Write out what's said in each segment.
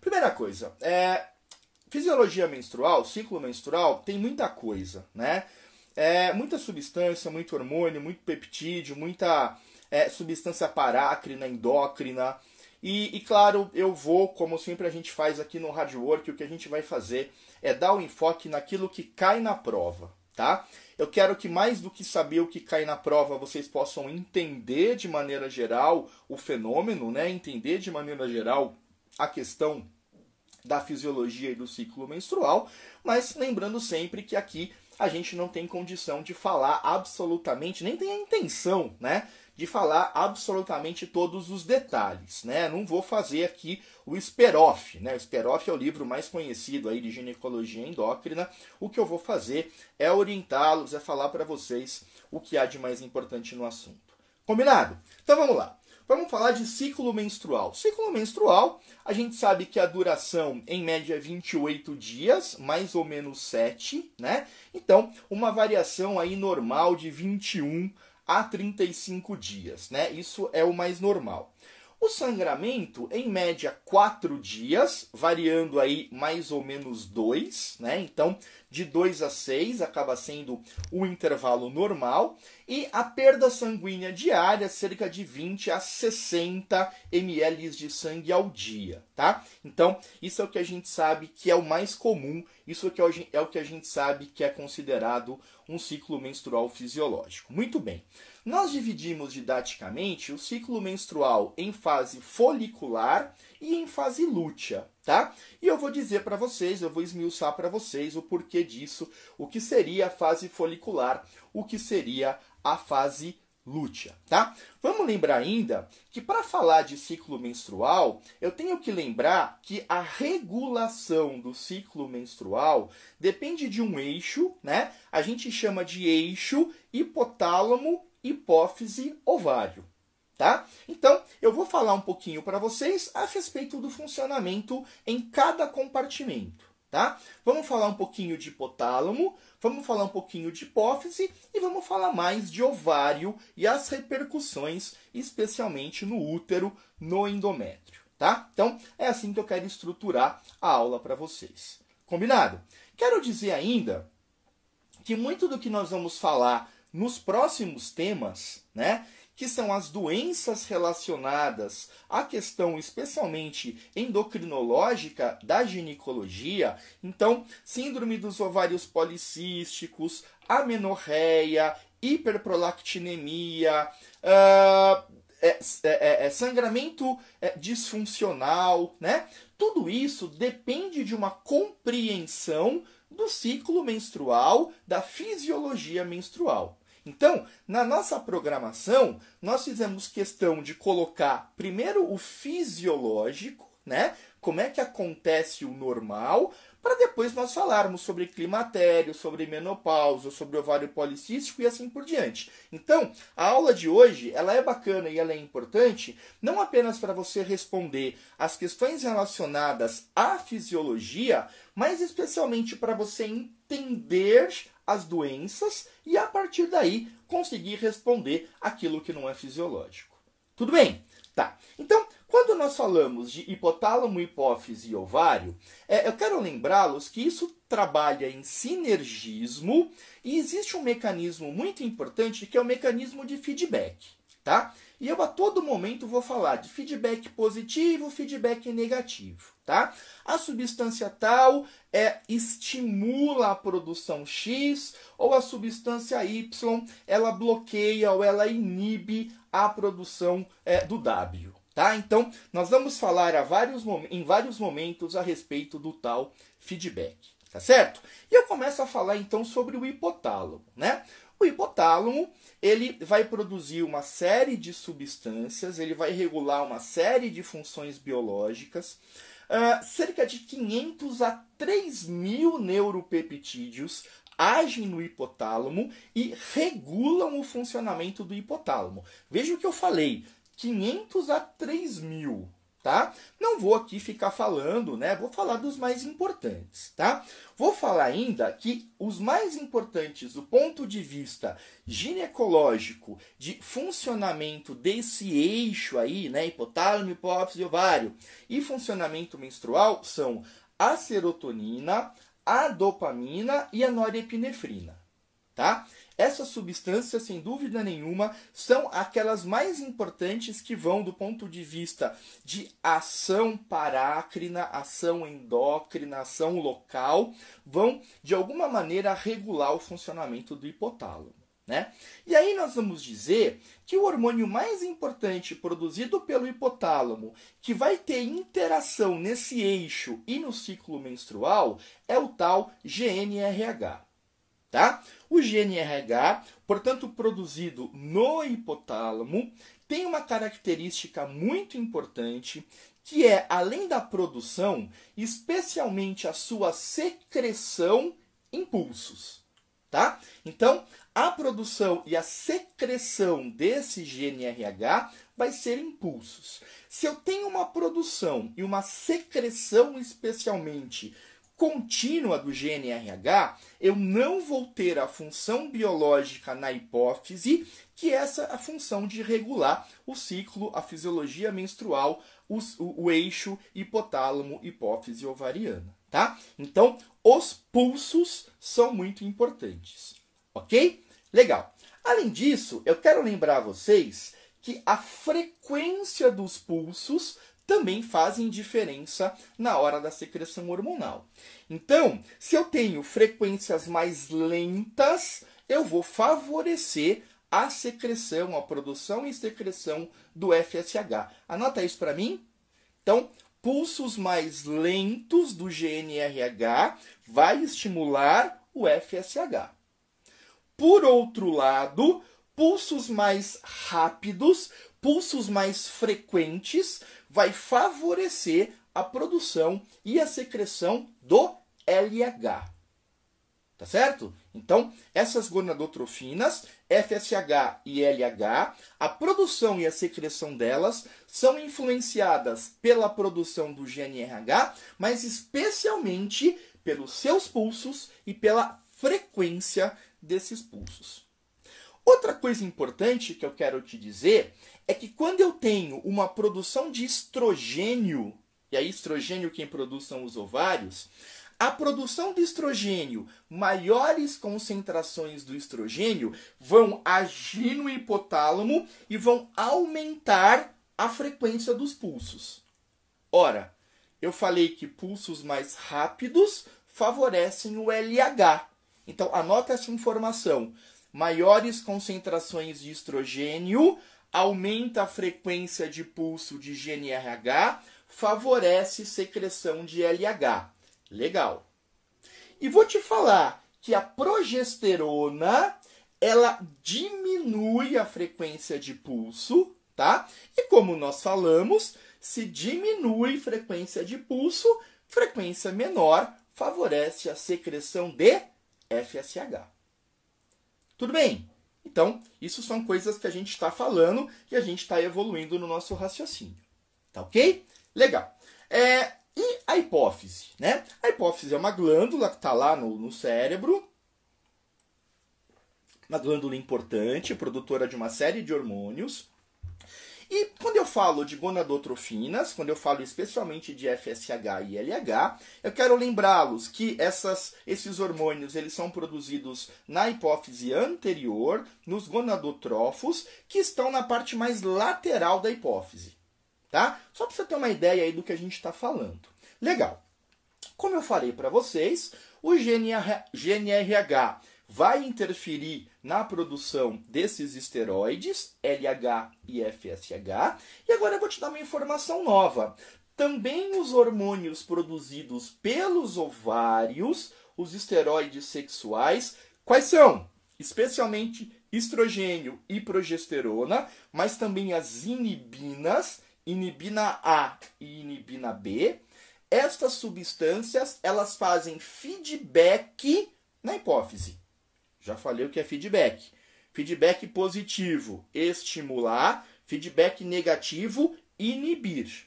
Primeira coisa, é, fisiologia menstrual, ciclo menstrual, tem muita coisa, né? É, muita substância, muito hormônio, muito peptídeo, muita é, substância parácrina, endócrina. E, e, claro, eu vou, como sempre a gente faz aqui no Hard Work, o que a gente vai fazer é dar o um enfoque naquilo que cai na prova, tá? Eu quero que mais do que saber o que cai na prova, vocês possam entender de maneira geral o fenômeno, né? Entender de maneira geral a questão da fisiologia e do ciclo menstrual, mas lembrando sempre que aqui a gente não tem condição de falar absolutamente, nem tem a intenção, né, de falar absolutamente todos os detalhes, né? Não vou fazer aqui o Speroff, né? O Speroff é o livro mais conhecido aí de ginecologia endócrina. O que eu vou fazer é orientá-los, é falar para vocês o que há de mais importante no assunto. Combinado? Então vamos lá. Vamos falar de ciclo menstrual. Ciclo menstrual, a gente sabe que a duração em média é 28 dias, mais ou menos 7, né? Então, uma variação aí normal de 21 a 35 dias, né? Isso é o mais normal. O sangramento, em média, 4 dias, variando aí mais ou menos 2, né? Então, de 2 a 6 acaba sendo o intervalo normal. E a perda sanguínea diária, cerca de 20 a 60 ml de sangue ao dia, tá? Então, isso é o que a gente sabe que é o mais comum, isso é o que a gente sabe que é considerado um ciclo menstrual fisiológico. Muito bem. Nós dividimos didaticamente o ciclo menstrual em fase folicular e em fase lútea, tá? E eu vou dizer para vocês, eu vou esmiuçar para vocês o porquê disso, o que seria a fase folicular, o que seria a fase lútea, tá? Vamos lembrar ainda que para falar de ciclo menstrual, eu tenho que lembrar que a regulação do ciclo menstrual depende de um eixo, né? A gente chama de eixo hipotálamo, hipófise, ovário tá? Então, eu vou falar um pouquinho para vocês a respeito do funcionamento em cada compartimento, tá? Vamos falar um pouquinho de hipotálamo, vamos falar um pouquinho de hipófise e vamos falar mais de ovário e as repercussões, especialmente no útero, no endométrio, tá? Então, é assim que eu quero estruturar a aula para vocês. Combinado? Quero dizer ainda que muito do que nós vamos falar nos próximos temas, né, que são as doenças relacionadas à questão especialmente endocrinológica da ginecologia. Então, síndrome dos ovários policísticos, amenorreia, hiperprolactinemia, uh, é, é, é, sangramento disfuncional, né? Tudo isso depende de uma compreensão do ciclo menstrual, da fisiologia menstrual. Então, na nossa programação, nós fizemos questão de colocar primeiro o fisiológico, né? Como é que acontece o normal, para depois nós falarmos sobre climatério, sobre menopausa, sobre ovário policístico e assim por diante. Então, a aula de hoje, ela é bacana e ela é importante, não apenas para você responder as questões relacionadas à fisiologia, mas especialmente para você entender as doenças e a partir daí conseguir responder aquilo que não é fisiológico. Tudo bem? Tá. Então, quando nós falamos de hipotálamo, hipófise e ovário, é, eu quero lembrá-los que isso trabalha em sinergismo e existe um mecanismo muito importante que é o mecanismo de feedback, tá? E eu a todo momento vou falar de feedback positivo, feedback negativo, tá? A substância tal é estimula a produção X ou a substância Y ela bloqueia ou ela inibe a produção é, do W, tá? Então nós vamos falar vários, em vários momentos a respeito do tal feedback, tá certo? E eu começo a falar então sobre o hipotálamo, né? O hipotálamo ele vai produzir uma série de substâncias, ele vai regular uma série de funções biológicas. Uh, cerca de 500 a 3 mil neuropeptídeos agem no hipotálamo e regulam o funcionamento do hipotálamo. Veja o que eu falei: 500 a 3 mil. Tá? Não vou aqui ficar falando, né? Vou falar dos mais importantes, tá? Vou falar ainda que os mais importantes do ponto de vista ginecológico de funcionamento desse eixo aí, né, hipotálamo, hipófise ovário, e funcionamento menstrual são a serotonina, a dopamina e a norepinefrina, tá? Essas substâncias, sem dúvida nenhuma, são aquelas mais importantes que vão do ponto de vista de ação parácrina, ação endócrina, ação local, vão de alguma maneira regular o funcionamento do hipotálamo. Né? E aí nós vamos dizer que o hormônio mais importante produzido pelo hipotálamo, que vai ter interação nesse eixo e no ciclo menstrual, é o tal GNRH. Tá? O GNRH, portanto, produzido no hipotálamo, tem uma característica muito importante que é, além da produção, especialmente a sua secreção impulsos. Tá? Então, a produção e a secreção desse GNRH vai ser impulsos. Se eu tenho uma produção e uma secreção especialmente contínua do GNRH, eu não vou ter a função biológica na hipófise, que é essa a função de regular o ciclo, a fisiologia menstrual, o, o, o eixo hipotálamo, hipófise ovariana, tá? Então, os pulsos são muito importantes, ok? Legal. Além disso, eu quero lembrar vocês que a frequência dos pulsos também fazem diferença na hora da secreção hormonal. Então, se eu tenho frequências mais lentas, eu vou favorecer a secreção, a produção e secreção do FSH. Anota isso para mim. Então, pulsos mais lentos do GNRH vai estimular o FSH. Por outro lado, pulsos mais rápidos, pulsos mais frequentes vai favorecer a produção e a secreção do LH. Tá certo? Então, essas gonadotrofinas, FSH e LH, a produção e a secreção delas são influenciadas pela produção do GNRH, mas especialmente pelos seus pulsos e pela frequência desses pulsos. Outra coisa importante que eu quero te dizer é que quando eu tenho uma produção de estrogênio, e aí estrogênio quem produz são os ovários, a produção de estrogênio, maiores concentrações do estrogênio vão agir no hipotálamo e vão aumentar a frequência dos pulsos. Ora, eu falei que pulsos mais rápidos favorecem o LH. Então, anota essa informação maiores concentrações de estrogênio, aumenta a frequência de pulso de GNRH, favorece secreção de LH. Legal. E vou te falar que a progesterona ela diminui a frequência de pulso, tá? E como nós falamos, se diminui frequência de pulso, frequência menor favorece a secreção de FSH. Tudo bem? Então, isso são coisas que a gente está falando e a gente está evoluindo no nosso raciocínio. Tá ok? Legal. É, e a hipófise? Né? A hipófise é uma glândula que está lá no, no cérebro, uma glândula importante, produtora de uma série de hormônios. E quando eu falo de gonadotrofinas, quando eu falo especialmente de FSH e LH, eu quero lembrá-los que essas, esses hormônios eles são produzidos na hipófise anterior, nos gonadotrófos, que estão na parte mais lateral da hipófise. Tá? Só para você ter uma ideia aí do que a gente está falando. Legal. Como eu falei para vocês, o GNRH vai interferir na produção desses esteroides, LH e FSH. E agora eu vou te dar uma informação nova. Também os hormônios produzidos pelos ovários, os esteroides sexuais, quais são? Especialmente estrogênio e progesterona, mas também as inibinas, inibina A e inibina B. Estas substâncias, elas fazem feedback na hipófise. Já falei o que é feedback. Feedback positivo, estimular. Feedback negativo, inibir.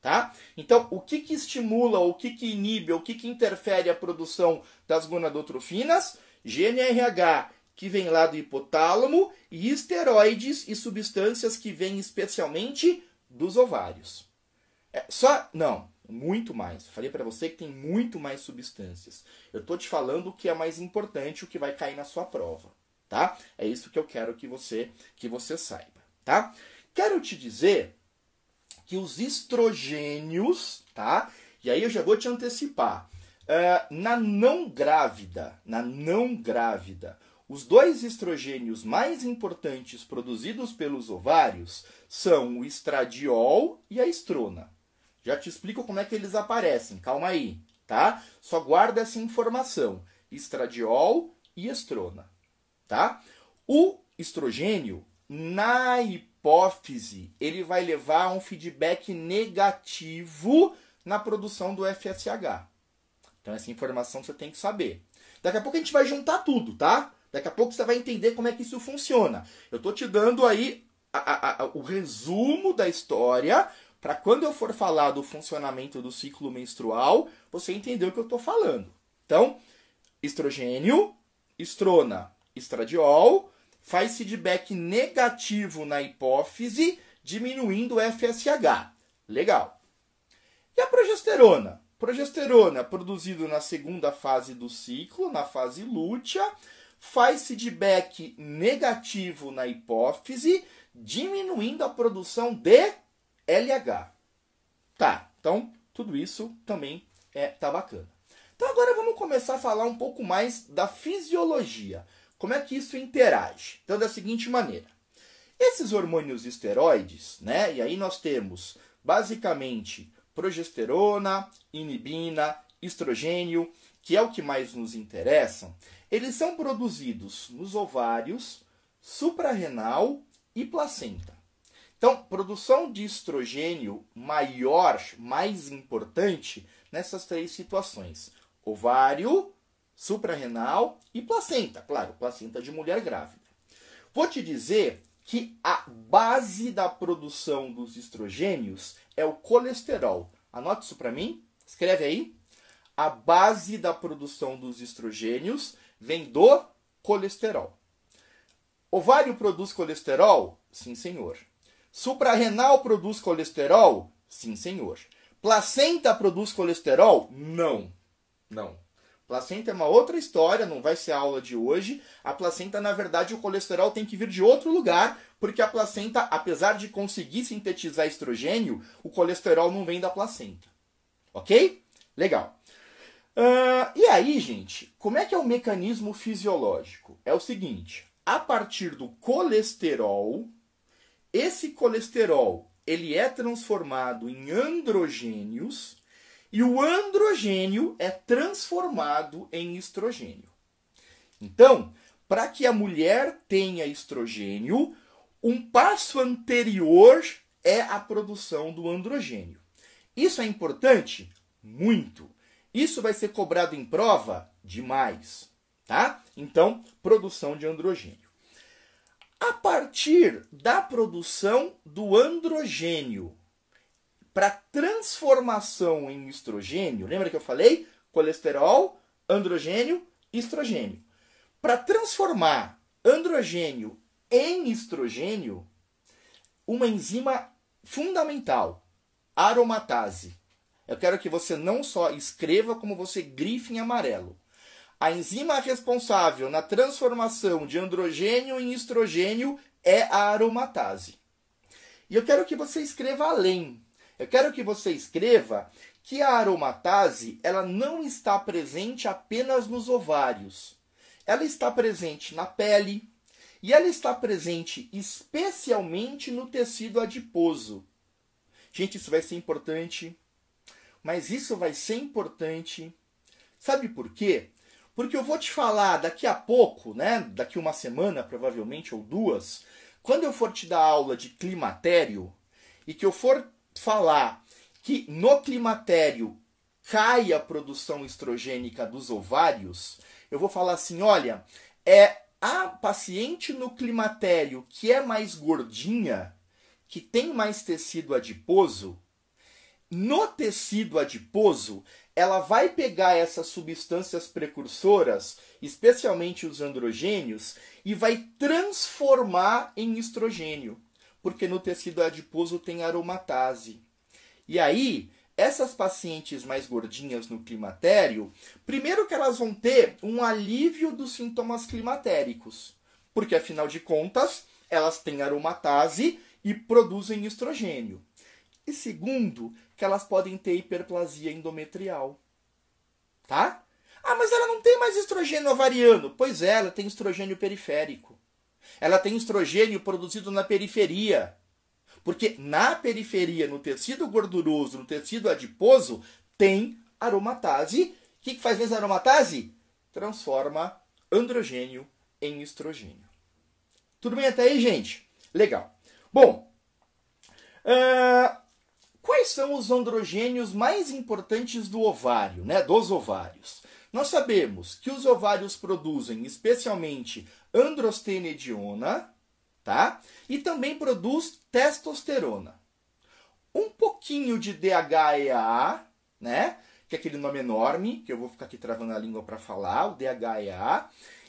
Tá? Então, o que, que estimula, o que, que inibe, o que, que interfere a produção das gonadotrofinas? GNRH, que vem lá do hipotálamo, e esteroides e substâncias que vêm especialmente dos ovários. É, só. Não, muito mais. Falei para você que tem muito mais substâncias. Eu tô te falando o que é mais importante, o que vai cair na sua prova, tá? É isso que eu quero que você que você saiba, tá? Quero te dizer que os estrogênios, tá? E aí eu já vou te antecipar. Uh, na não grávida, na não grávida, os dois estrogênios mais importantes produzidos pelos ovários são o estradiol e a estrona. Já te explico como é que eles aparecem, calma aí, tá? Só guarda essa informação: estradiol e estrona, tá? O estrogênio, na hipófise, ele vai levar a um feedback negativo na produção do FSH. Então, essa informação você tem que saber. Daqui a pouco a gente vai juntar tudo, tá? Daqui a pouco você vai entender como é que isso funciona. Eu tô te dando aí a, a, a, o resumo da história para quando eu for falar do funcionamento do ciclo menstrual, você entender o que eu estou falando. Então, estrogênio, estrona, estradiol, faz feedback negativo na hipófise, diminuindo o FSH. Legal. E a progesterona? Progesterona, produzido na segunda fase do ciclo, na fase lútea, faz feedback negativo na hipófise, diminuindo a produção de LH. Tá, então tudo isso também é, tá bacana. Então agora vamos começar a falar um pouco mais da fisiologia. Como é que isso interage? Então da seguinte maneira. Esses hormônios esteroides, né? E aí nós temos basicamente progesterona, inibina, estrogênio, que é o que mais nos interessa. Eles são produzidos nos ovários, suprarrenal e placenta. Então, produção de estrogênio maior, mais importante nessas três situações: ovário, suprarrenal e placenta. Claro, placenta de mulher grávida. Vou te dizer que a base da produção dos estrogênios é o colesterol. Anote isso para mim, escreve aí. A base da produção dos estrogênios vem do colesterol. Ovário produz colesterol? Sim, senhor. Suprarrenal produz colesterol? Sim, senhor. Placenta produz colesterol? Não. Não. Placenta é uma outra história, não vai ser a aula de hoje. A placenta, na verdade, o colesterol tem que vir de outro lugar, porque a placenta, apesar de conseguir sintetizar estrogênio, o colesterol não vem da placenta. Ok? Legal. Uh, e aí, gente, como é que é o mecanismo fisiológico? É o seguinte: a partir do colesterol, esse colesterol ele é transformado em androgênios e o androgênio é transformado em estrogênio. Então, para que a mulher tenha estrogênio, um passo anterior é a produção do androgênio. Isso é importante? Muito. Isso vai ser cobrado em prova? Demais. Tá? Então, produção de androgênio a partir da produção do androgênio para transformação em estrogênio. Lembra que eu falei? Colesterol, androgênio, estrogênio. Para transformar androgênio em estrogênio, uma enzima fundamental, aromatase. Eu quero que você não só escreva, como você grife em amarelo. A enzima responsável na transformação de androgênio em estrogênio é a aromatase. E eu quero que você escreva além. Eu quero que você escreva que a aromatase ela não está presente apenas nos ovários. Ela está presente na pele e ela está presente especialmente no tecido adiposo. Gente, isso vai ser importante. Mas isso vai ser importante. Sabe por quê? Porque eu vou te falar daqui a pouco, né? Daqui uma semana, provavelmente, ou duas, quando eu for te dar aula de climatério e que eu for falar que no climatério cai a produção estrogênica dos ovários, eu vou falar assim: olha, é a paciente no climatério que é mais gordinha, que tem mais tecido adiposo, no tecido adiposo, ela vai pegar essas substâncias precursoras, especialmente os androgênios, e vai transformar em estrogênio, porque no tecido adiposo tem aromatase. E aí, essas pacientes mais gordinhas no climatério, primeiro que elas vão ter um alívio dos sintomas climatéricos, porque afinal de contas, elas têm aromatase e produzem estrogênio. E segundo, que elas podem ter hiperplasia endometrial. Tá? Ah, mas ela não tem mais estrogênio ovariano. Pois é, ela tem estrogênio periférico. Ela tem estrogênio produzido na periferia. Porque na periferia, no tecido gorduroso, no tecido adiposo, tem aromatase. O que, que faz a aromatase? Transforma androgênio em estrogênio. Tudo bem até aí, gente? Legal. Bom, uh, Quais são os androgênios mais importantes do ovário, né, dos ovários? Nós sabemos que os ovários produzem especialmente androstenediona, tá? E também produz testosterona. Um pouquinho de DHEA, né? Que é aquele nome enorme, que eu vou ficar aqui travando a língua para falar, o DHEA.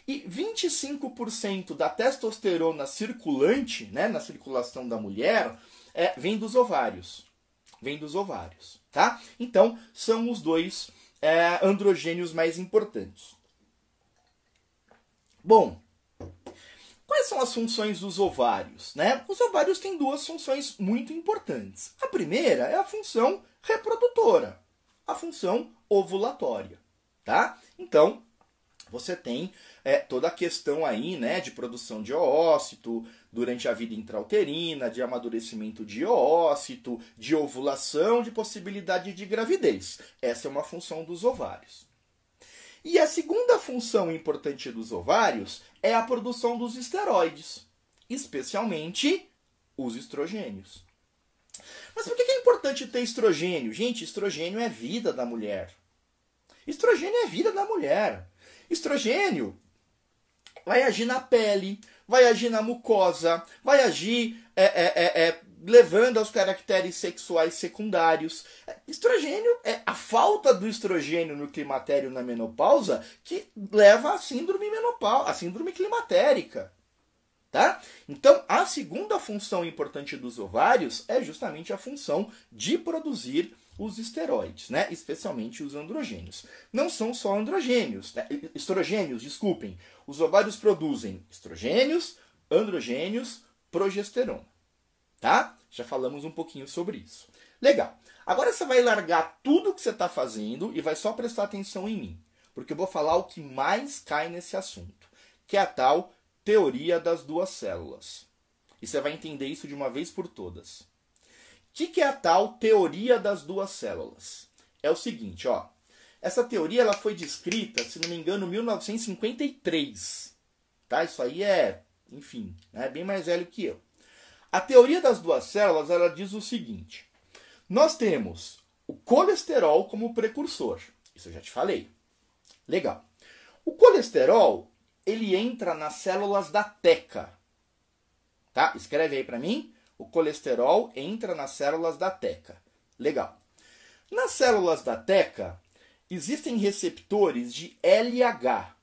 E 25% da testosterona circulante, né, na circulação da mulher, é, vem dos ovários vem dos ovários, tá? Então, são os dois é, androgênios mais importantes. Bom, quais são as funções dos ovários? Né? Os ovários têm duas funções muito importantes. A primeira é a função reprodutora, a função ovulatória, tá? Então, você tem é, toda a questão aí, né, de produção de oócito durante a vida intrauterina, de amadurecimento de oócito, de ovulação, de possibilidade de gravidez. Essa é uma função dos ovários. E a segunda função importante dos ovários é a produção dos esteroides, especialmente os estrogênios. Mas por que é importante ter estrogênio? Gente, estrogênio é vida da mulher. Estrogênio é vida da mulher. Estrogênio vai agir na pele, vai agir na mucosa, vai agir é, é, é, é levando aos caracteres sexuais secundários. Estrogênio é a falta do estrogênio no climatério na menopausa que leva à síndrome menopausa, à síndrome climatérica. Tá? Então, a segunda função importante dos ovários é justamente a função de produzir os esteroides, né? especialmente os androgênios. Não são só androgênios, né? estrogênios, desculpem. Os ovários produzem estrogênios, androgênios, progesterona. Tá? Já falamos um pouquinho sobre isso. Legal. Agora você vai largar tudo que você está fazendo e vai só prestar atenção em mim. Porque eu vou falar o que mais cai nesse assunto, que é a tal teoria das duas células. E você vai entender isso de uma vez por todas que, que é a tal teoria das duas células? É o seguinte, ó. Essa teoria ela foi descrita, se não me engano, em 1953. Tá? Isso aí é, enfim, é bem mais velho que eu. A teoria das duas células ela diz o seguinte: nós temos o colesterol como precursor. Isso eu já te falei. Legal. O colesterol ele entra nas células da teca. Tá? Escreve aí para mim o colesterol entra nas células da teca. Legal. Nas células da teca existem receptores de LH.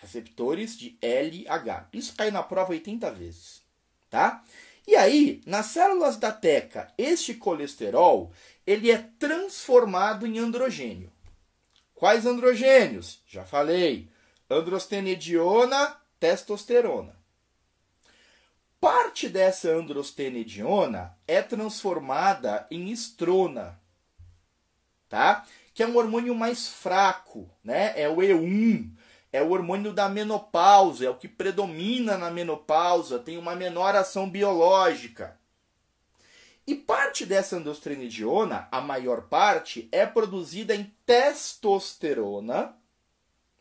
Receptores de LH. Isso cai na prova 80 vezes, tá? E aí, nas células da teca, este colesterol, ele é transformado em androgênio. Quais androgênios? Já falei. Androstenediona, testosterona. Parte dessa androstenediona é transformada em estrona, tá? Que é um hormônio mais fraco, né? É o E1, é o hormônio da menopausa, é o que predomina na menopausa, tem uma menor ação biológica. E parte dessa androstenediona, a maior parte, é produzida em testosterona,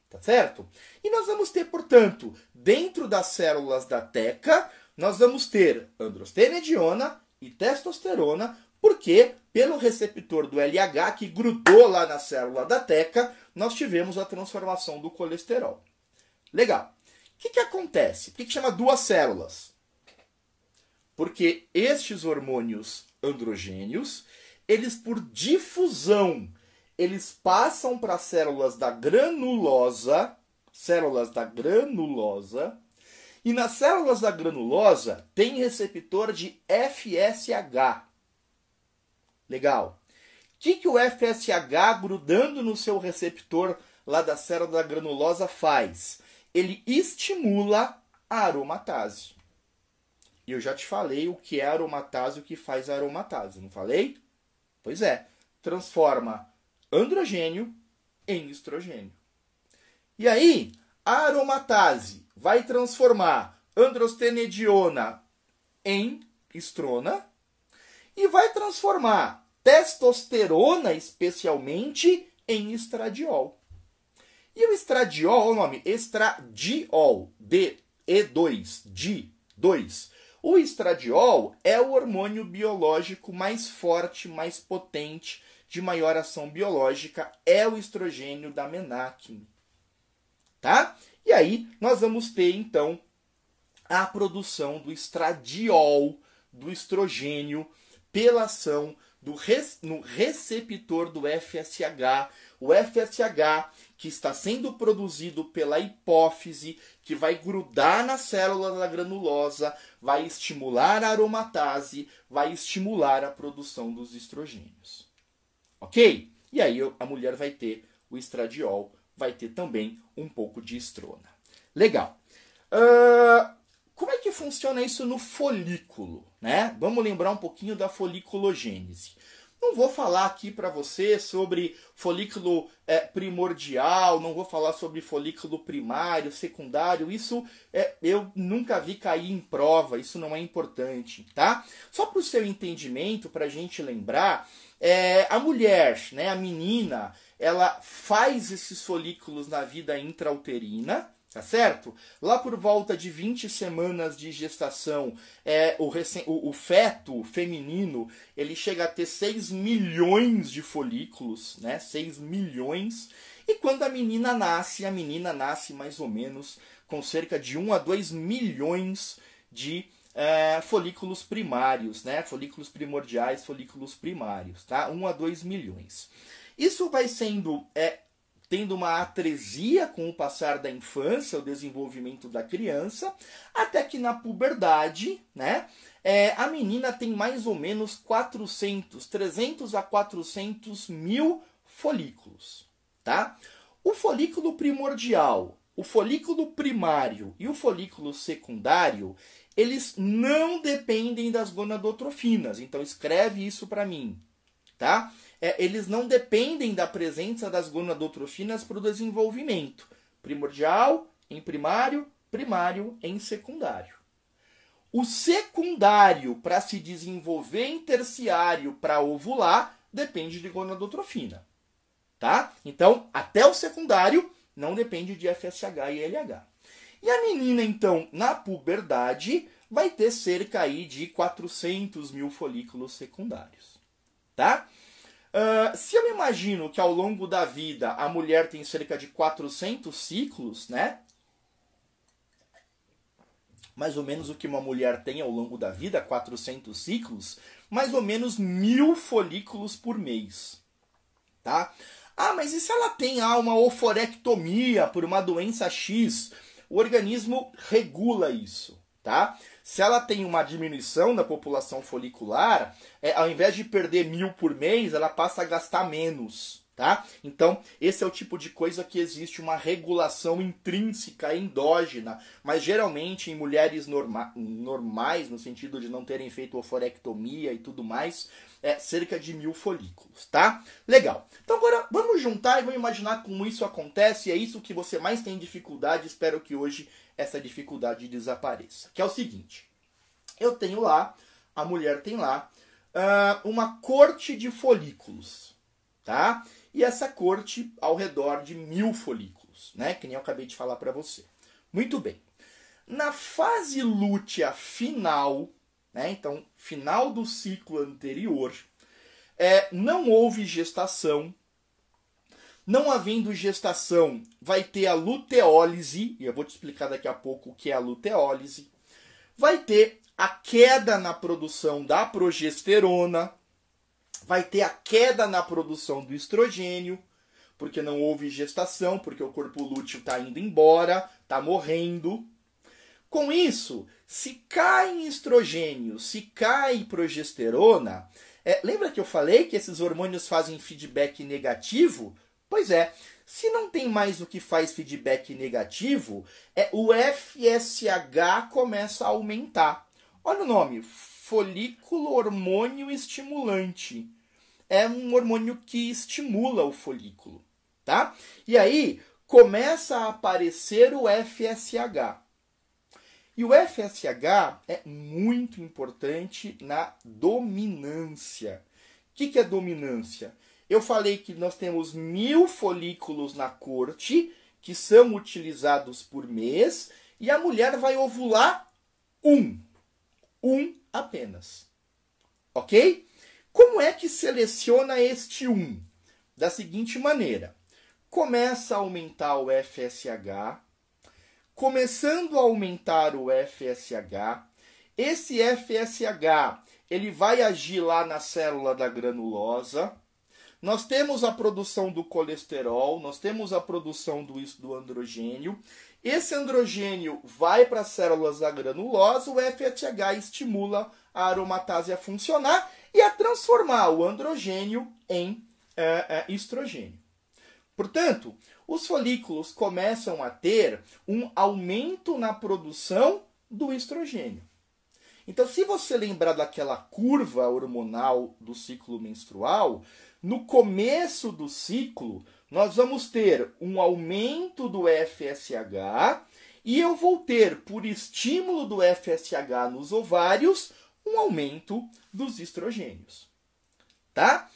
tá certo? E nós vamos ter, portanto, dentro das células da teca, nós vamos ter androstenediona e testosterona, porque pelo receptor do LH que grudou lá na célula da teca, nós tivemos a transformação do colesterol. Legal. O que, que acontece? Por que, que chama duas células? Porque estes hormônios androgênios, eles por difusão, eles passam para as células da granulosa, células da granulosa, e nas células da granulosa tem receptor de FSH. Legal. O que, que o FSH grudando no seu receptor lá da célula da granulosa faz? Ele estimula a aromatase. E eu já te falei o que é aromatase e o que faz aromatase, não falei? Pois é, transforma androgênio em estrogênio. E aí, a aromatase vai transformar androstenediona em estrona e vai transformar testosterona, especialmente, em estradiol. E o estradiol, o nome estradiol, D, E2, D2. O estradiol é o hormônio biológico mais forte, mais potente, de maior ação biológica, é o estrogênio da menacme. Tá? E aí nós vamos ter então a produção do estradiol, do estrogênio, pela ação do no receptor do FSH. O FSH que está sendo produzido pela hipófise, que vai grudar na célula da granulosa, vai estimular a aromatase, vai estimular a produção dos estrogênios. Ok? E aí a mulher vai ter o estradiol, vai ter também um pouco de estrona. Legal. Uh, como é que funciona isso no folículo? Né? Vamos lembrar um pouquinho da foliculogênese. Não vou falar aqui para você sobre folículo é, primordial, não vou falar sobre folículo primário, secundário. Isso é, eu nunca vi cair em prova, isso não é importante, tá? Só para o seu entendimento, para a gente lembrar, é, a mulher, né, a menina, ela faz esses folículos na vida intrauterina, tá certo? Lá por volta de 20 semanas de gestação, é, o, o, o, feto feminino, ele chega a ter 6 milhões de folículos, né? 6 milhões. E quando a menina nasce, a menina nasce mais ou menos com cerca de 1 a 2 milhões de é, folículos primários, né? Folículos primordiais, folículos primários, tá? 1 a 2 milhões. Isso vai sendo é, tendo uma atresia com o passar da infância, o desenvolvimento da criança, até que na puberdade, né, é, a menina tem mais ou menos 400, 300 a 400 mil folículos, tá? O folículo primordial, o folículo primário e o folículo secundário, eles não dependem das gonadotrofinas. Então escreve isso para mim, tá? É, eles não dependem da presença das gonadotrofinas para o desenvolvimento. Primordial em primário, primário em secundário. O secundário para se desenvolver em terciário para ovular depende de gonadotrofina. Tá? Então, até o secundário não depende de FSH e LH. E a menina, então, na puberdade, vai ter cerca aí de 400 mil folículos secundários. Tá? Uh, se eu imagino que ao longo da vida a mulher tem cerca de 400 ciclos, né? Mais ou menos o que uma mulher tem ao longo da vida, 400 ciclos, mais ou menos mil folículos por mês, tá? Ah, mas e se ela tem ah, uma oforectomia por uma doença X? O organismo regula isso, tá? Se ela tem uma diminuição da população folicular, é, ao invés de perder mil por mês, ela passa a gastar menos. Tá? Então, esse é o tipo de coisa que existe uma regulação intrínseca, endógena, mas geralmente em mulheres norma normais, no sentido de não terem feito oforectomia e tudo mais, é cerca de mil folículos, tá? Legal. Então agora vamos juntar e vamos imaginar como isso acontece, e é isso que você mais tem dificuldade, espero que hoje essa dificuldade desapareça. Que é o seguinte: eu tenho lá, a mulher tem lá, uh, uma corte de folículos, tá? E essa corte ao redor de mil folículos, né? Que nem eu acabei de falar para você. Muito bem. Na fase lútea final, né? Então, final do ciclo anterior, é, não houve gestação, não havendo gestação, vai ter a luteólise, e eu vou te explicar daqui a pouco o que é a luteólise. Vai ter a queda na produção da progesterona, vai ter a queda na produção do estrogênio, porque não houve gestação, porque o corpo lúteo está indo embora, está morrendo. Com isso, se cai estrogênio, se cai progesterona, é, lembra que eu falei que esses hormônios fazem feedback negativo? Pois é, se não tem mais o que faz feedback negativo, é o FSH começa a aumentar. Olha o nome, folículo hormônio estimulante. É um hormônio que estimula o folículo, tá? E aí começa a aparecer o FSH. E o FSH é muito importante na dominância. O que, que é dominância? Eu falei que nós temos mil folículos na corte que são utilizados por mês e a mulher vai ovular um. Um apenas. Ok? Como é que seleciona este um? Da seguinte maneira: começa a aumentar o FSH, começando a aumentar o FSH, esse FSH ele vai agir lá na célula da granulosa. Nós temos a produção do colesterol, nós temos a produção do, do androgênio. Esse androgênio vai para as células da o FSH estimula a aromatase a funcionar e a transformar o androgênio em é, é, estrogênio. Portanto, os folículos começam a ter um aumento na produção do estrogênio. Então, se você lembrar daquela curva hormonal do ciclo menstrual, no começo do ciclo, nós vamos ter um aumento do FSH e eu vou ter, por estímulo do FSH nos ovários, um aumento dos estrogênios. Tá?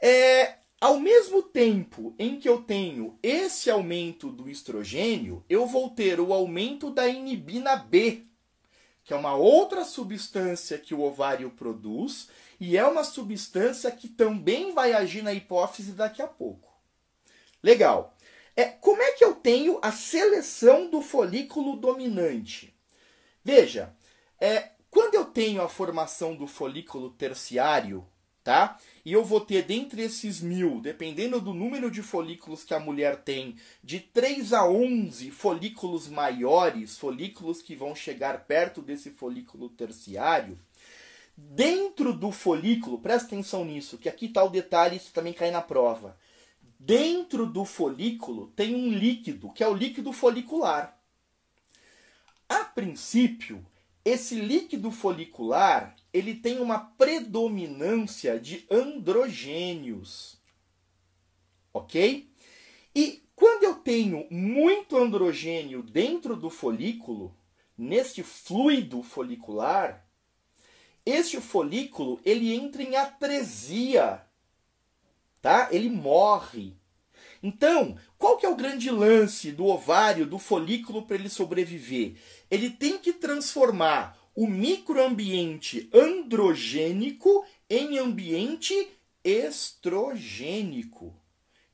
É, ao mesmo tempo em que eu tenho esse aumento do estrogênio, eu vou ter o aumento da inibina B, que é uma outra substância que o ovário produz e é uma substância que também vai agir na hipófise daqui a pouco. Legal. É, como é que eu tenho a seleção do folículo dominante? Veja, é, quando eu tenho a formação do folículo terciário, tá? E eu vou ter dentre esses mil, dependendo do número de folículos que a mulher tem, de 3 a 11 folículos maiores, folículos que vão chegar perto desse folículo terciário. Dentro do folículo, presta atenção nisso, que aqui está o detalhe, isso também cai na prova. Dentro do folículo tem um líquido, que é o líquido folicular. A princípio, esse líquido folicular ele tem uma predominância de androgênios. Ok? E quando eu tenho muito androgênio dentro do folículo, neste fluido folicular, este folículo ele entra em atresia, tá? Ele morre. Então, qual que é o grande lance do ovário, do folículo para ele sobreviver? Ele tem que transformar o microambiente androgênico em ambiente estrogênico.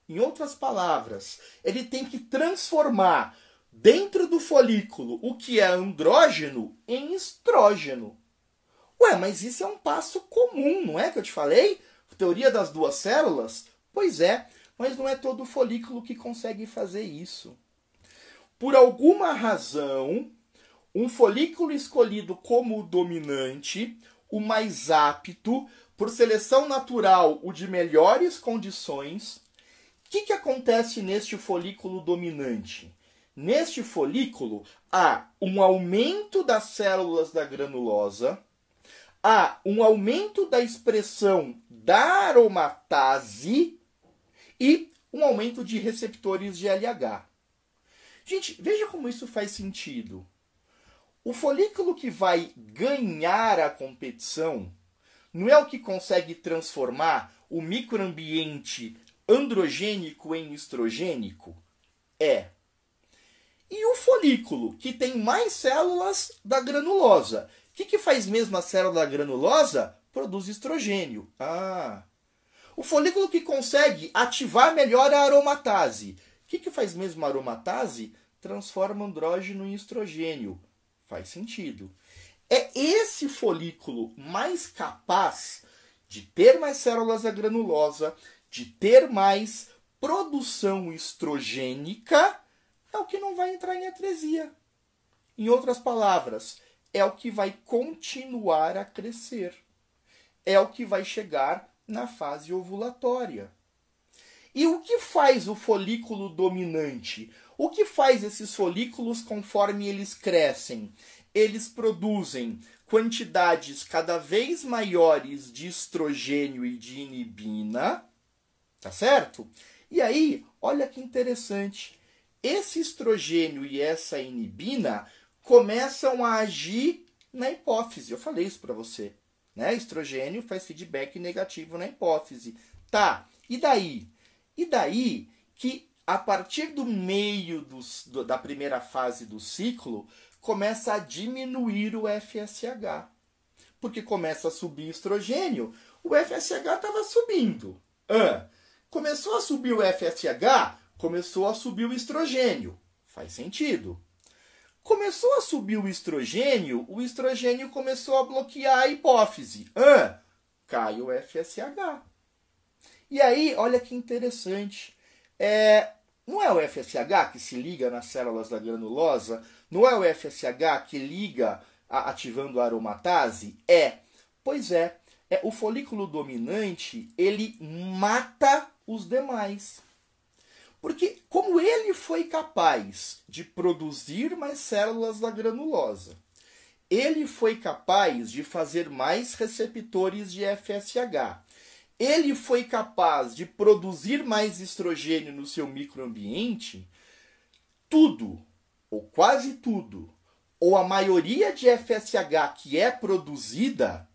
Em outras palavras, ele tem que transformar dentro do folículo o que é andrógeno em estrógeno. Ué, mas isso é um passo comum, não é que eu te falei? Teoria das duas células? Pois é, mas não é todo folículo que consegue fazer isso. Por alguma razão, um folículo escolhido como dominante, o mais apto, por seleção natural, o de melhores condições. O que, que acontece neste folículo dominante? Neste folículo há um aumento das células da granulosa, há um aumento da expressão da aromatase e um aumento de receptores de LH. Gente, veja como isso faz sentido. O folículo que vai ganhar a competição não é o que consegue transformar o microambiente androgênico em estrogênico? É. E o folículo que tem mais células da granulosa? Que, que faz mesmo a célula granulosa? Produz estrogênio. Ah. O folículo que consegue ativar melhor a aromatase. O que, que faz mesmo a aromatase? Transforma andrógeno em estrogênio. Faz sentido. É esse folículo mais capaz de ter mais células granulosa, de ter mais produção estrogênica, é o que não vai entrar em atresia. Em outras palavras, é o que vai continuar a crescer. É o que vai chegar na fase ovulatória. E o que faz o folículo dominante? O que faz esses folículos conforme eles crescem? Eles produzem quantidades cada vez maiores de estrogênio e de inibina, tá certo? E aí, olha que interessante. Esse estrogênio e essa inibina começam a agir na hipófise. Eu falei isso para você. Né? Estrogênio faz feedback negativo na hipófise. Tá, e daí? E daí que a partir do meio do, da primeira fase do ciclo, começa a diminuir o FSH. Porque começa a subir estrogênio, o FSH estava subindo. Ah, começou a subir o FSH, começou a subir o estrogênio. Faz sentido. Começou a subir o estrogênio, o estrogênio começou a bloquear a hipófise. Ah, cai o FSH. E aí, olha que interessante. É, não é o FSH que se liga nas células da granulosa? Não é o FSH que liga a, ativando a aromatase? É. Pois é. é. O folículo dominante, ele mata os demais. Porque como ele foi capaz de produzir mais células da granulosa, ele foi capaz de fazer mais receptores de FSH ele foi capaz de produzir mais estrogênio no seu microambiente, tudo, ou quase tudo, ou a maioria de FSH que é produzida,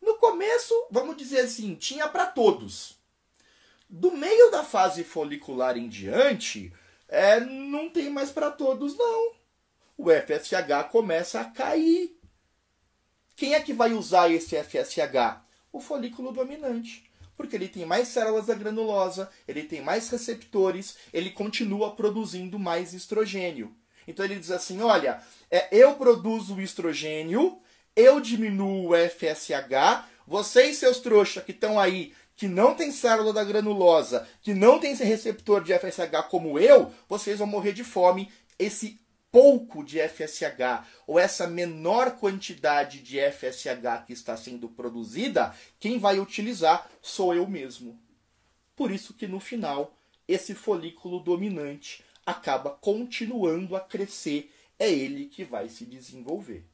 no começo, vamos dizer assim, tinha para todos. Do meio da fase folicular em diante, é, não tem mais para todos, não. O FSH começa a cair. Quem é que vai usar esse FSH? O folículo dominante porque ele tem mais células da granulosa, ele tem mais receptores, ele continua produzindo mais estrogênio. Então ele diz assim: olha, é, eu produzo estrogênio, eu diminuo o FSH, vocês, seus trouxas que estão aí, que não tem célula da granulosa, que não tem esse receptor de FSH como eu, vocês vão morrer de fome. Esse pouco de FSH ou essa menor quantidade de FSH que está sendo produzida, quem vai utilizar sou eu mesmo. Por isso que no final esse folículo dominante acaba continuando a crescer, é ele que vai se desenvolver.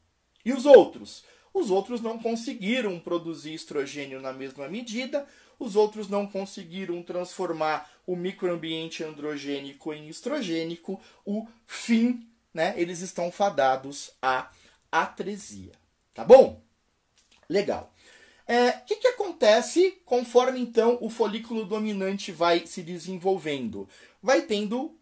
E os outros? Os outros não conseguiram produzir estrogênio na mesma medida, os outros não conseguiram transformar o microambiente androgênico em estrogênico, o fim né, eles estão fadados à atresia. Tá bom? Legal. O é, que, que acontece conforme então o folículo dominante vai se desenvolvendo? Vai tendo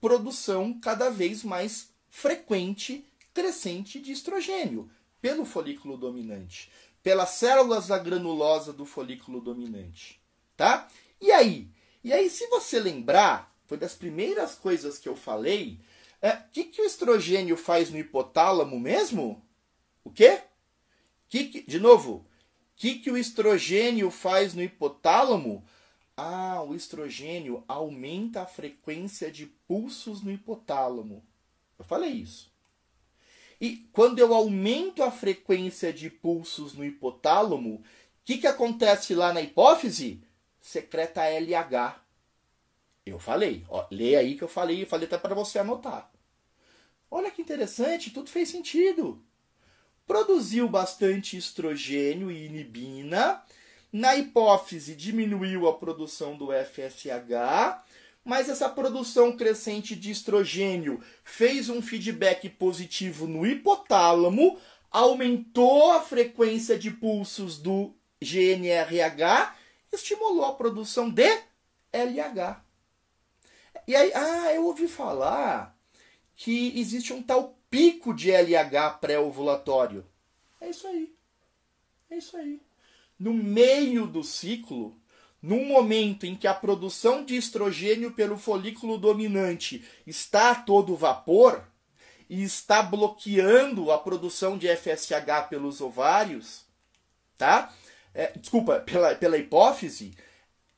produção cada vez mais frequente, crescente de estrogênio pelo folículo dominante, pelas células da granulosa do folículo dominante, tá? E aí? E aí, se você lembrar, foi das primeiras coisas que eu falei o é, que, que o estrogênio faz no hipotálamo mesmo? O quê? Que que, de novo, o que, que o estrogênio faz no hipotálamo? Ah, o estrogênio aumenta a frequência de pulsos no hipotálamo. Eu falei isso. E quando eu aumento a frequência de pulsos no hipotálamo, o que, que acontece lá na hipófise? Secreta LH. Eu falei. Ó, lê aí que eu falei, eu falei até para você anotar. Olha que interessante, tudo fez sentido. Produziu bastante estrogênio e inibina. Na hipófise, diminuiu a produção do FSH, mas essa produção crescente de estrogênio fez um feedback positivo no hipotálamo, aumentou a frequência de pulsos do GNRH, estimulou a produção de LH. E aí, ah, eu ouvi falar que existe um tal pico de LH pré-ovulatório. É isso aí. É isso aí. No meio do ciclo, num momento em que a produção de estrogênio pelo folículo dominante está a todo vapor e está bloqueando a produção de FSH pelos ovários, tá? é, desculpa, pela, pela hipófise,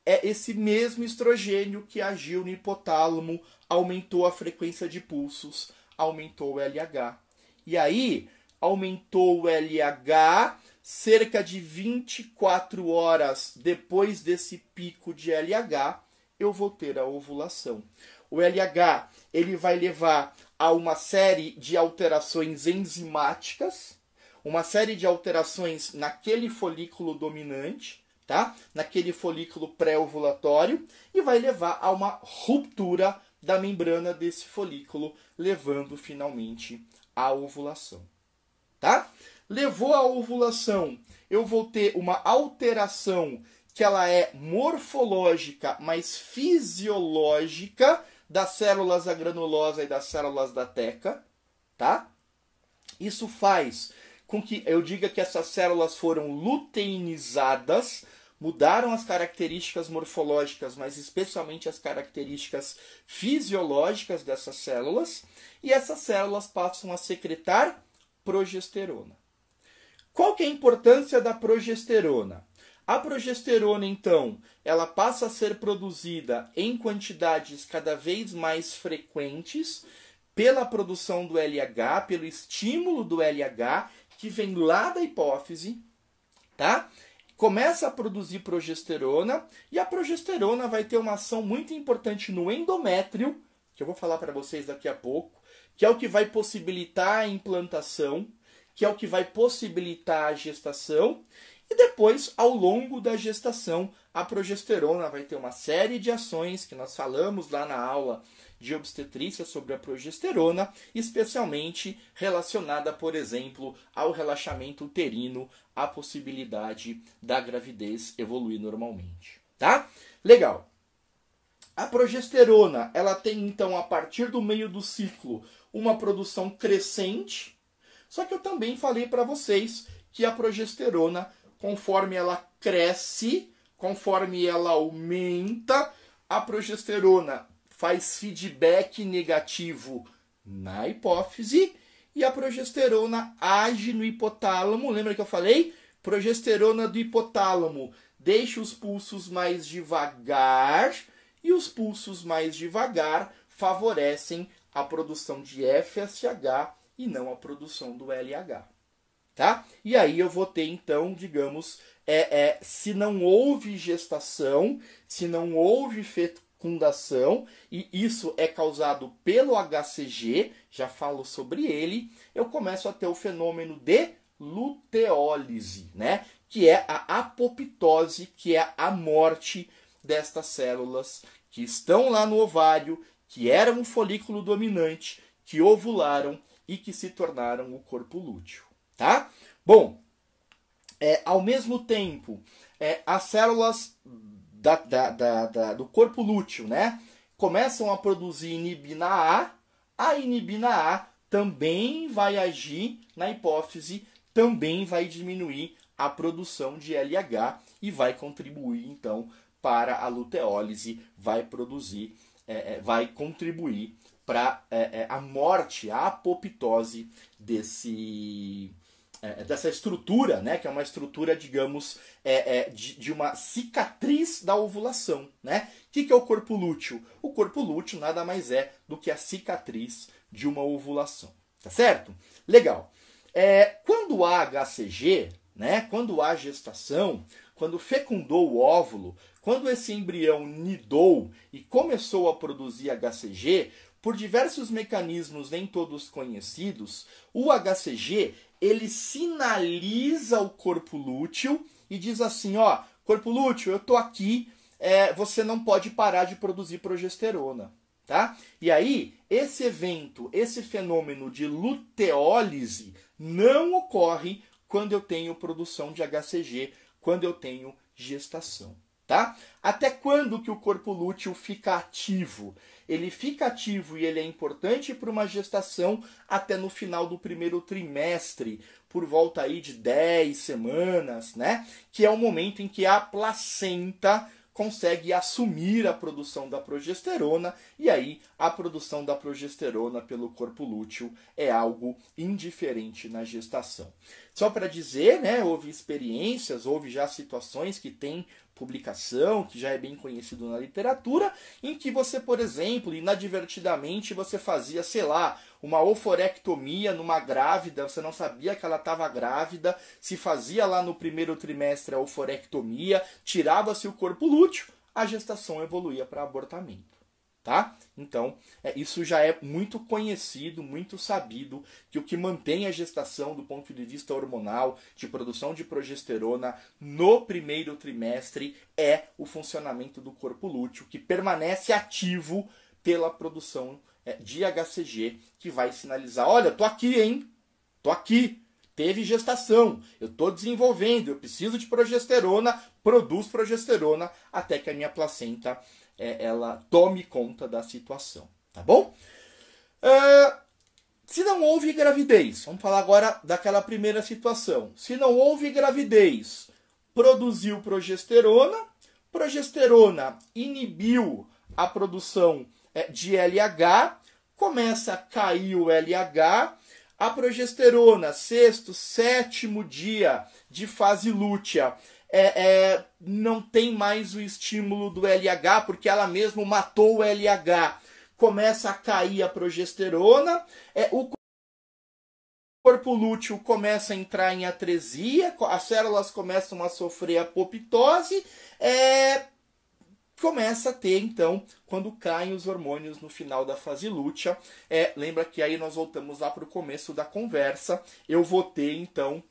é esse mesmo estrogênio que agiu no hipotálamo, aumentou a frequência de pulsos, aumentou o LH. E aí, aumentou o LH cerca de 24 horas depois desse pico de LH, eu vou ter a ovulação. O LH ele vai levar a uma série de alterações enzimáticas, uma série de alterações naquele folículo dominante, tá? Naquele folículo pré-ovulatório e vai levar a uma ruptura da membrana desse folículo, levando finalmente à ovulação, tá? Levou à ovulação, eu vou ter uma alteração que ela é morfológica, mas fisiológica das células da granulosa e das células da teca, tá? Isso faz com que eu diga que essas células foram luteinizadas, mudaram as características morfológicas, mas especialmente as características fisiológicas dessas células, e essas células passam a secretar progesterona. Qual que é a importância da progesterona? A progesterona, então, ela passa a ser produzida em quantidades cada vez mais frequentes pela produção do LH, pelo estímulo do LH, que vem lá da hipófise, tá? Começa a produzir progesterona e a progesterona vai ter uma ação muito importante no endométrio, que eu vou falar para vocês daqui a pouco, que é o que vai possibilitar a implantação, que é o que vai possibilitar a gestação e depois, ao longo da gestação, a progesterona vai ter uma série de ações que nós falamos lá na aula de obstetrícia sobre a progesterona, especialmente relacionada, por exemplo, ao relaxamento uterino, a possibilidade da gravidez evoluir normalmente, tá? Legal. A progesterona, ela tem então a partir do meio do ciclo uma produção crescente. Só que eu também falei para vocês que a progesterona conforme ela cresce, conforme ela aumenta, a progesterona faz feedback negativo na hipófise e a progesterona age no hipotálamo. Lembra que eu falei? Progesterona do hipotálamo deixa os pulsos mais devagar e os pulsos mais devagar favorecem a produção de FSH e não a produção do LH tá? E aí eu vou ter então, digamos, é, é, se não houve gestação, se não houve fecundação, e isso é causado pelo HCG, já falo sobre ele, eu começo a ter o fenômeno de luteólise, né? Que é a apoptose, que é a morte destas células que estão lá no ovário, que eram um folículo dominante, que ovularam e que se tornaram o corpo lúteo tá? Bom, é, ao mesmo tempo, é, as células da, da, da, do corpo lúteo, né, começam a produzir inibina A, a inibina A também vai agir na hipófise, também vai diminuir a produção de LH e vai contribuir então para a luteólise, vai produzir, é, é vai contribuir para é, é, a morte, a apoptose desse é, dessa estrutura, né, que é uma estrutura, digamos, é, é, de, de, uma cicatriz da ovulação. Né? O que, que é o corpo lúteo? O corpo lúteo nada mais é do que a cicatriz de uma ovulação. Tá certo? Legal. É, quando há HCG, né, quando há gestação, quando fecundou o óvulo, quando esse embrião nidou e começou a produzir HCG, por diversos mecanismos nem todos conhecidos, o HCG ele sinaliza o corpo lúteo e diz assim, ó, corpo lúteo, eu tô aqui, é, você não pode parar de produzir progesterona, tá? E aí, esse evento, esse fenômeno de luteólise não ocorre quando eu tenho produção de HCG, quando eu tenho gestação, tá? Até quando que o corpo lúteo fica ativo? ele fica ativo e ele é importante para uma gestação até no final do primeiro trimestre, por volta aí de 10 semanas, né? Que é o momento em que a placenta consegue assumir a produção da progesterona e aí a produção da progesterona pelo corpo lúteo é algo indiferente na gestação. Só para dizer, né, houve experiências, houve já situações que têm publicação, que já é bem conhecido na literatura, em que você, por exemplo, inadvertidamente você fazia, sei lá, uma oforectomia numa grávida, você não sabia que ela estava grávida, se fazia lá no primeiro trimestre a oforectomia, tirava-se o corpo lúteo, a gestação evoluía para abortamento tá? Então, é, isso já é muito conhecido, muito sabido, que o que mantém a gestação do ponto de vista hormonal, de produção de progesterona no primeiro trimestre é o funcionamento do corpo lúteo, que permanece ativo pela produção é, de HCG, que vai sinalizar: olha, tô aqui, hein? Tô aqui. Teve gestação, eu estou desenvolvendo, eu preciso de progesterona, produz progesterona até que a minha placenta é, ela tome conta da situação, tá bom? Uh, se não houve gravidez, vamos falar agora daquela primeira situação. Se não houve gravidez, produziu progesterona, progesterona inibiu a produção é, de LH, começa a cair o LH, a progesterona, sexto, sétimo dia de fase lútea, é, é, não tem mais o estímulo do LH, porque ela mesmo matou o LH. Começa a cair a progesterona, é, o corpo lúteo começa a entrar em atresia, as células começam a sofrer apoptose, é, começa a ter, então, quando caem os hormônios no final da fase lútea. É, lembra que aí nós voltamos lá para o começo da conversa. Eu vou ter, então,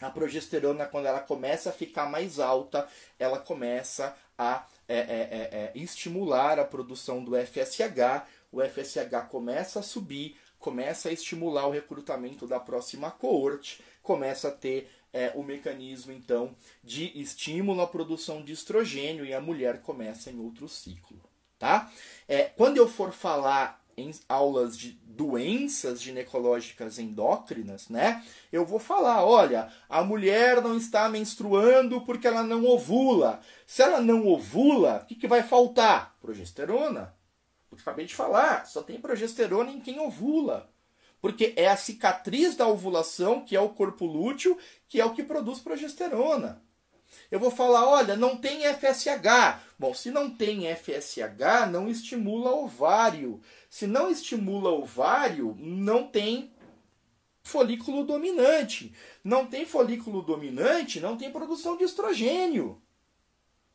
a progesterona, quando ela começa a ficar mais alta, ela começa a é, é, é, é estimular a produção do FSH. O FSH começa a subir, começa a estimular o recrutamento da próxima coorte, começa a ter é, o mecanismo então de estímulo à produção de estrogênio e a mulher começa em outro ciclo, tá? É, quando eu for falar em aulas de doenças ginecológicas endócrinas, né? Eu vou falar, olha, a mulher não está menstruando porque ela não ovula. Se ela não ovula, o que, que vai faltar? Progesterona. Eu acabei de falar, só tem progesterona em quem ovula. Porque é a cicatriz da ovulação, que é o corpo lúteo, que é o que produz progesterona. Eu vou falar, olha, não tem FSH. Bom, se não tem FSH, não estimula ovário. Se não estimula ovário, não tem folículo dominante. Não tem folículo dominante, não tem produção de estrogênio.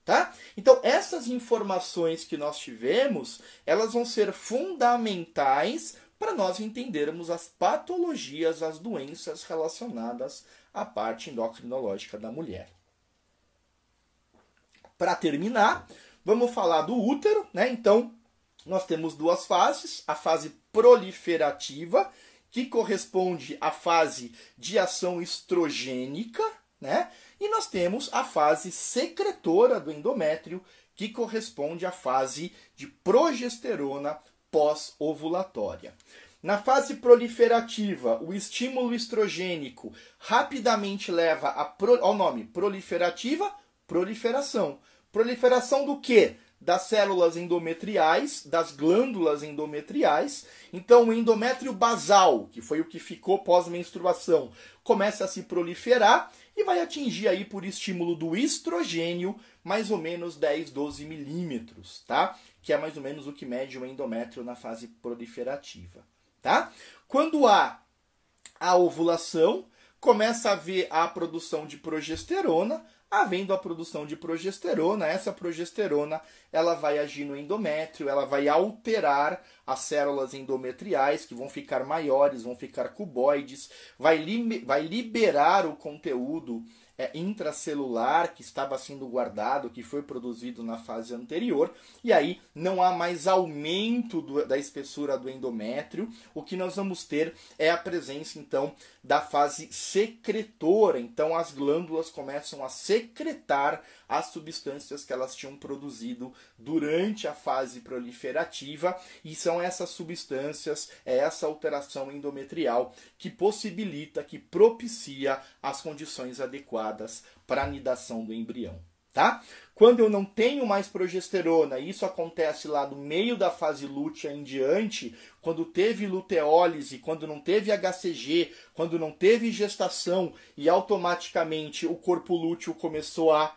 Tá? Então, essas informações que nós tivemos, elas vão ser fundamentais para nós entendermos as patologias, as doenças relacionadas à parte endocrinológica da mulher. Para terminar, vamos falar do útero, né? Então, nós temos duas fases: a fase proliferativa, que corresponde à fase de ação estrogênica, né? E nós temos a fase secretora do endométrio, que corresponde à fase de progesterona pós-ovulatória. Na fase proliferativa, o estímulo estrogênico rapidamente leva pro, ao nome proliferativa, proliferação. Proliferação do que? Das células endometriais, das glândulas endometriais. Então, o endométrio basal, que foi o que ficou pós-menstruação, começa a se proliferar e vai atingir aí por estímulo do estrogênio mais ou menos 10, 12 milímetros, tá? Que é mais ou menos o que mede o endométrio na fase proliferativa, tá? Quando há a ovulação, começa a haver a produção de progesterona, havendo a produção de progesterona, essa progesterona ela vai agir no endométrio, ela vai alterar as células endometriais que vão ficar maiores, vão ficar cuboides, vai, li vai liberar o conteúdo é, intracelular que estava sendo guardado, que foi produzido na fase anterior, e aí não há mais aumento do, da espessura do endométrio. O que nós vamos ter é a presença então da fase secretora. Então as glândulas começam a secretar as substâncias que elas tinham produzido durante a fase proliferativa, e são essas substâncias, é essa alteração endometrial que possibilita, que propicia as condições adequadas para a anidação do embrião. tá? Quando eu não tenho mais progesterona, isso acontece lá no meio da fase lútea em diante, quando teve luteólise, quando não teve HCG, quando não teve gestação e automaticamente o corpo lúteo começou a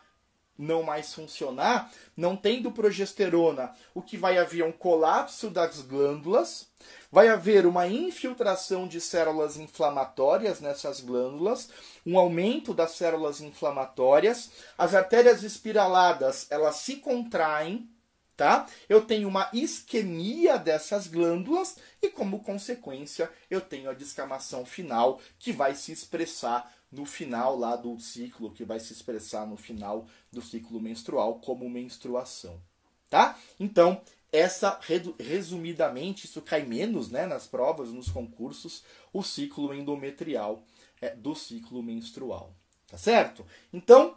não mais funcionar, não tendo progesterona, o que vai haver é um colapso das glândulas, vai haver uma infiltração de células inflamatórias nessas glândulas, um aumento das células inflamatórias, as artérias espiraladas, elas se contraem, tá? Eu tenho uma isquemia dessas glândulas e como consequência, eu tenho a descamação final que vai se expressar no final lá do ciclo, que vai se expressar no final do ciclo menstrual como menstruação, tá? Então, essa resumidamente, isso cai menos, né, nas provas, nos concursos, o ciclo endometrial é, do ciclo menstrual, tá certo? Então,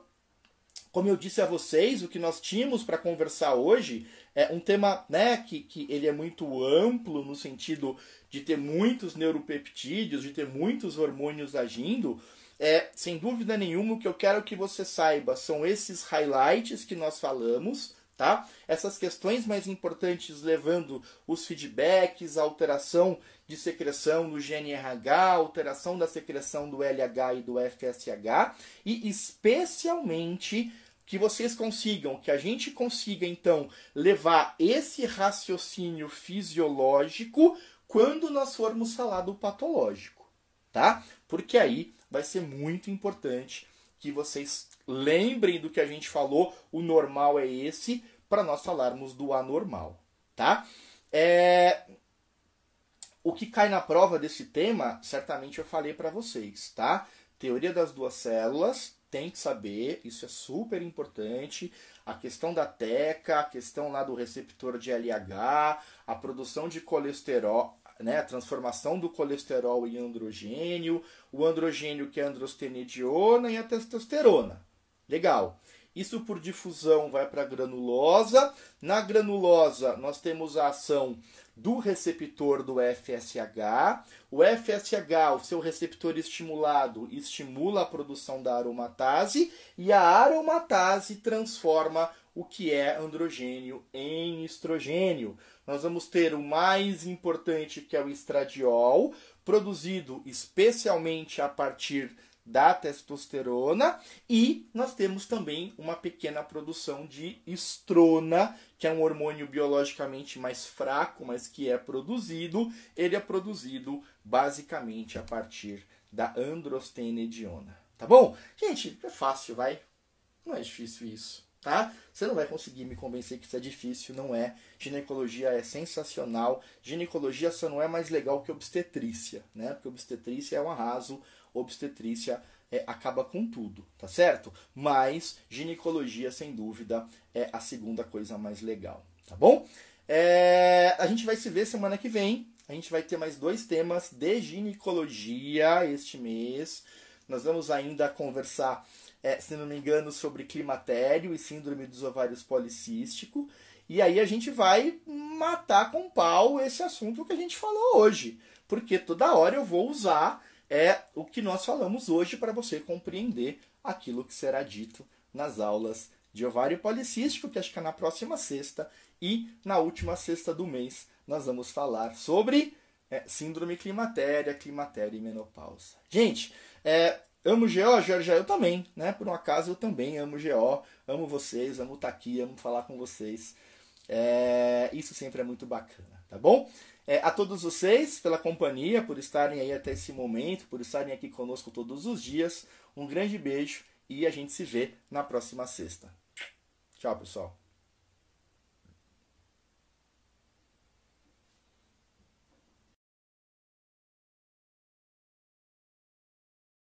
como eu disse a vocês, o que nós tínhamos para conversar hoje é um tema né, que, que ele é muito amplo no sentido de ter muitos neuropeptídeos, de ter muitos hormônios agindo, é, sem dúvida nenhuma, o que eu quero que você saiba são esses highlights que nós falamos, tá? Essas questões mais importantes levando os feedbacks, a alteração de secreção no GNRH, alteração da secreção do LH e do FSH e especialmente que vocês consigam, que a gente consiga então levar esse raciocínio fisiológico quando nós formos falar do patológico, tá? Porque aí vai ser muito importante que vocês lembrem do que a gente falou. O normal é esse, para nós falarmos do anormal, tá? É... O que cai na prova desse tema, certamente eu falei para vocês, tá? Teoria das duas células, tem que saber, isso é super importante. A questão da teca, a questão lá do receptor de LH, a produção de colesterol, né, a transformação do colesterol em androgênio, o androgênio que é androstenediona e a testosterona. Legal. Isso por difusão vai para a granulosa. Na granulosa, nós temos a ação do receptor do FSH. O FSH, o seu receptor estimulado, estimula a produção da aromatase e a aromatase transforma o que é androgênio em estrogênio nós vamos ter o mais importante, que é o estradiol, produzido especialmente a partir da testosterona, e nós temos também uma pequena produção de estrona, que é um hormônio biologicamente mais fraco, mas que é produzido. Ele é produzido basicamente a partir da androstenediona. Tá bom? Gente, é fácil, vai. Não é difícil isso tá? Você não vai conseguir me convencer que isso é difícil, não é. Ginecologia é sensacional. Ginecologia só não é mais legal que obstetrícia, né? Porque obstetrícia é um arraso, obstetrícia é, acaba com tudo, tá certo? Mas ginecologia, sem dúvida, é a segunda coisa mais legal, tá bom? É, a gente vai se ver semana que vem. A gente vai ter mais dois temas de ginecologia este mês. Nós vamos ainda conversar é, se não me engano, sobre climatério e síndrome dos ovários policístico. E aí a gente vai matar com pau esse assunto que a gente falou hoje. Porque toda hora eu vou usar é o que nós falamos hoje para você compreender aquilo que será dito nas aulas de ovário policístico, que acho que é na próxima sexta, e na última sexta do mês nós vamos falar sobre é, síndrome climatéria, climatéria e menopausa. Gente, é, Amo GO, Jorge, eu também, né? Por um acaso eu também amo GO, amo vocês, amo estar aqui, amo falar com vocês. É, isso sempre é muito bacana, tá bom? É, a todos vocês pela companhia, por estarem aí até esse momento, por estarem aqui conosco todos os dias. Um grande beijo e a gente se vê na próxima sexta. Tchau, pessoal.